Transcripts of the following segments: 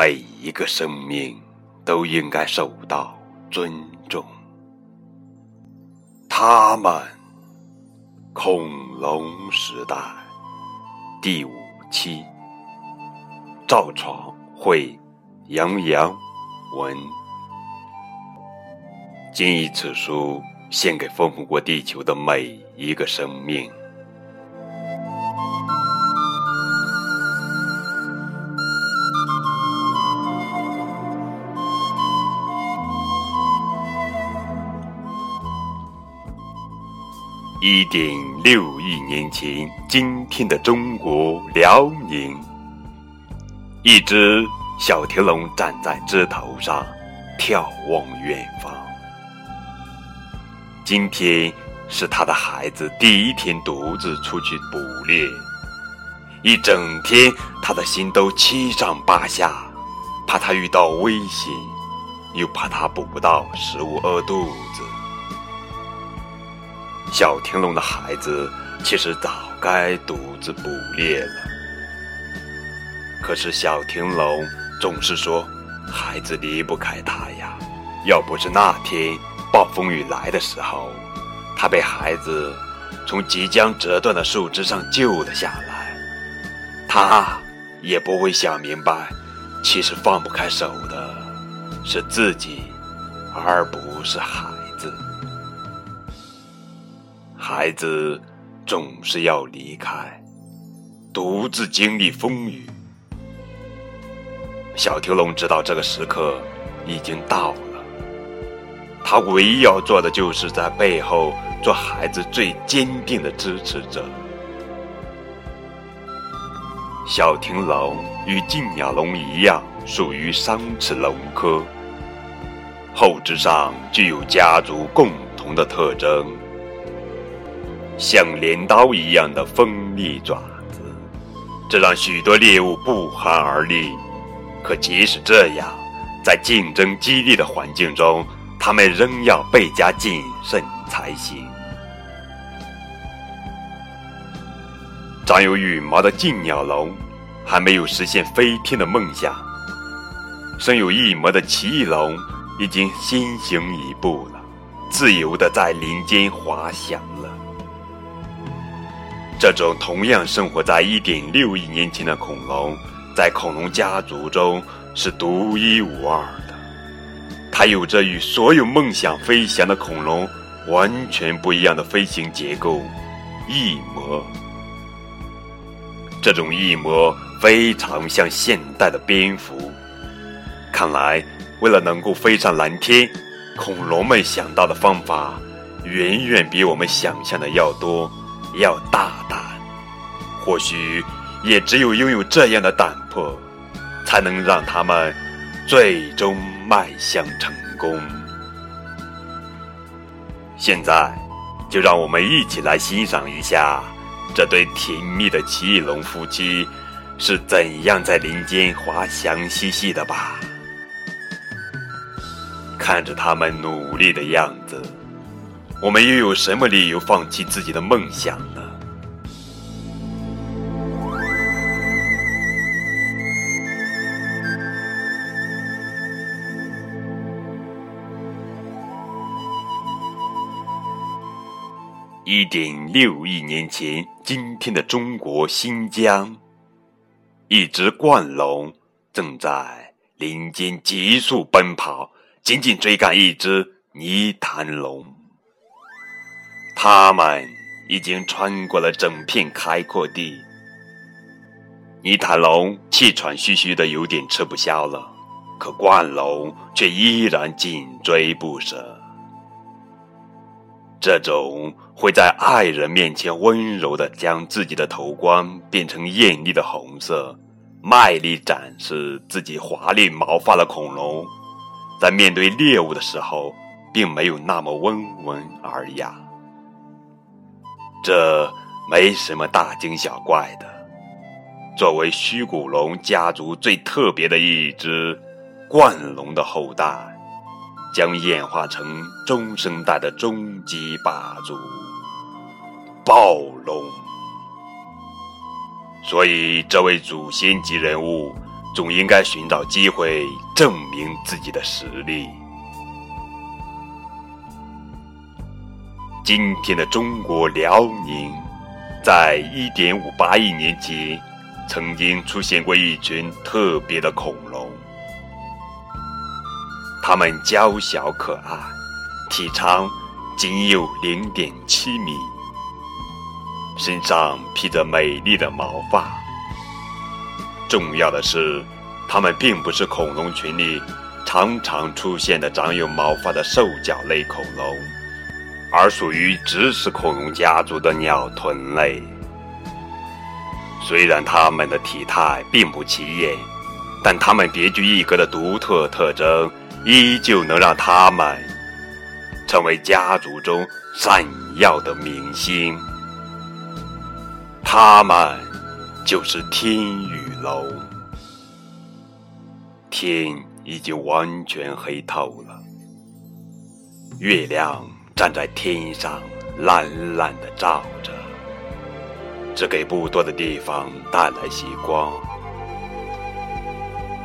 每一个生命都应该受到尊重。他们，恐龙时代，第五期，赵闯会，杨洋文。谨以此书献给丰富过地球的每一个生命。一点六亿年前，今天的中国辽宁，一只小田龙站在枝头上，眺望远方。今天是他的孩子第一天独自出去捕猎，一整天他的心都七上八下，怕他遇到危险，又怕他捕不到食物饿肚子。小天龙的孩子其实早该独自捕猎了，可是小天龙总是说孩子离不开他呀。要不是那天暴风雨来的时候，他被孩子从即将折断的树枝上救了下来，他也不会想明白，其实放不开手的是自己，而不是孩子。孩子总是要离开，独自经历风雨。小天龙知道这个时刻已经到了，他唯一要做的就是在背后做孩子最坚定的支持者。小天龙与静鸟龙一样，属于双齿龙科，后肢上具有家族共同的特征。像镰刀一样的锋利爪子，这让许多猎物不寒而栗。可即使这样，在竞争激烈的环境中，它们仍要倍加谨慎才行。长有羽毛的劲鸟龙，还没有实现飞天的梦想；身有翼膜的奇异龙，已经先行一步了，自由的在林间滑翔。这种同样生活在一点六亿年前的恐龙，在恐龙家族中是独一无二的。它有着与所有梦想飞翔的恐龙完全不一样的飞行结构——翼膜。这种翼膜非常像现代的蝙蝠。看来，为了能够飞上蓝天，恐龙们想到的方法远远比我们想象的要多。要大胆，或许也只有拥有这样的胆魄，才能让他们最终迈向成功。现在，就让我们一起来欣赏一下这对甜蜜的奇异龙夫妻是怎样在林间滑翔嬉戏的吧。看着他们努力的样子。我们又有什么理由放弃自己的梦想呢？一点六亿年前，今天的中国新疆，一只冠龙正在林间急速奔跑，紧紧追赶一只泥潭龙。他们已经穿过了整片开阔地，泥潭龙气喘吁吁的，有点吃不消了，可冠龙却依然紧追不舍。这种会在爱人面前温柔的将自己的头冠变成艳丽的红色，卖力展示自己华丽毛发的恐龙，在面对猎物的时候，并没有那么温文尔雅。这没什么大惊小怪的。作为虚古龙家族最特别的一只冠龙的后代，将演化成中生代的终极霸主——暴龙。所以，这位祖先级人物总应该寻找机会证明自己的实力。今天的中国辽宁，在1.58亿年前，曾经出现过一群特别的恐龙。它们娇小可爱，体长仅有0.7米，身上披着美丽的毛发。重要的是，它们并不是恐龙群里常常出现的长有毛发的兽脚类恐龙。而属于植食恐龙家族的鸟臀类，虽然它们的体态并不起眼，但它们别具一格的独特特征，依旧能让它们成为家族中闪耀的明星。它们就是天羽龙。天已经完全黑透了，月亮。站在天上，懒懒的照着，只给不多的地方带来些光。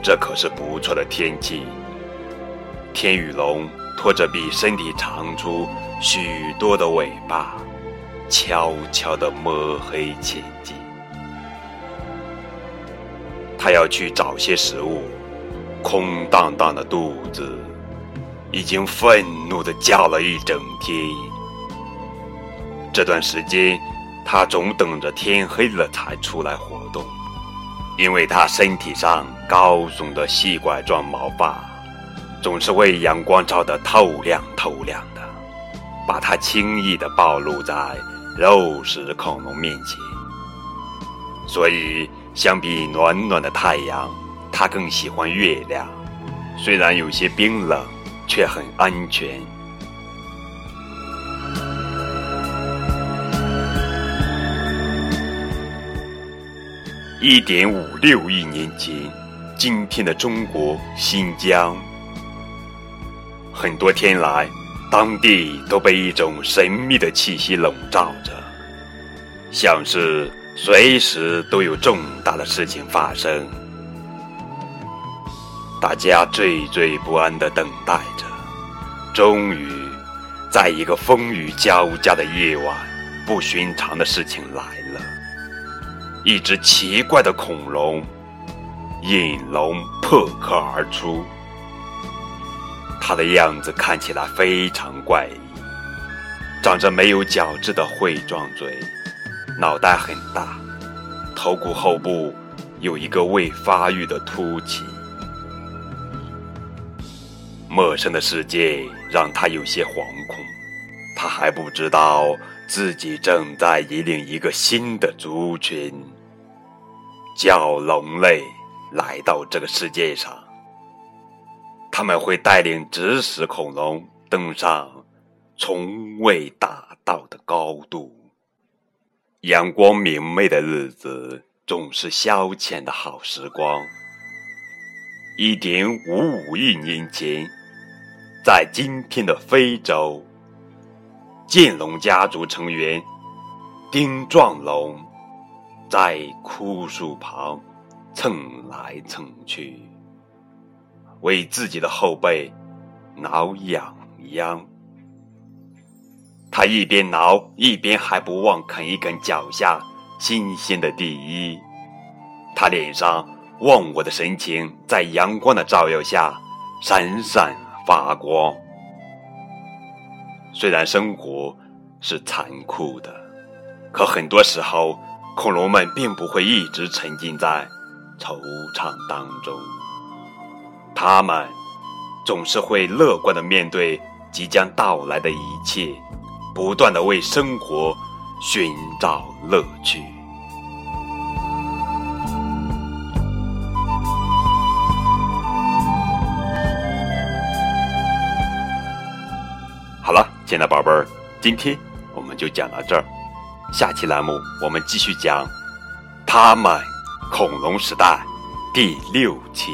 这可是不错的天气。天羽龙拖着比身体长出许多的尾巴，悄悄地摸黑前进。他要去找些食物，空荡荡的肚子。已经愤怒地叫了一整天。这段时间，他总等着天黑了才出来活动，因为他身体上高耸的细管状毛发，总是为阳光照得透亮透亮的，把他轻易地暴露在肉食恐龙面前。所以，相比暖暖的太阳，他更喜欢月亮，虽然有些冰冷。却很安全。一点五六亿年前，今天的中国新疆，很多天来，当地都被一种神秘的气息笼罩着，像是随时都有重大的事情发生。大家惴惴不安地等待着。终于，在一个风雨交加的夜晚，不寻常的事情来了。一只奇怪的恐龙引龙破壳而出，它的样子看起来非常怪异，长着没有角质的喙状嘴，脑袋很大，头骨后部有一个未发育的凸起。陌生的世界让他有些惶恐，他还不知道自己正在引领一个新的族群——叫龙类来到这个世界上。他们会带领植食恐龙登上从未达到的高度。阳光明媚的日子总是消遣的好时光。一点五五亿年前。在今天的非洲，剑龙家族成员丁状龙在枯树旁蹭来蹭去，为自己的后背挠痒痒。他一边挠，一边还不忘啃一啃脚下新鲜的地衣。他脸上忘我的神情，在阳光的照耀下闪闪。发光。虽然生活是残酷的，可很多时候，恐龙们并不会一直沉浸在惆怅当中。他们总是会乐观的面对即将到来的一切，不断的为生活寻找乐趣。亲爱的宝贝儿，今天我们就讲到这儿，下期栏目我们继续讲他们恐龙时代第六期。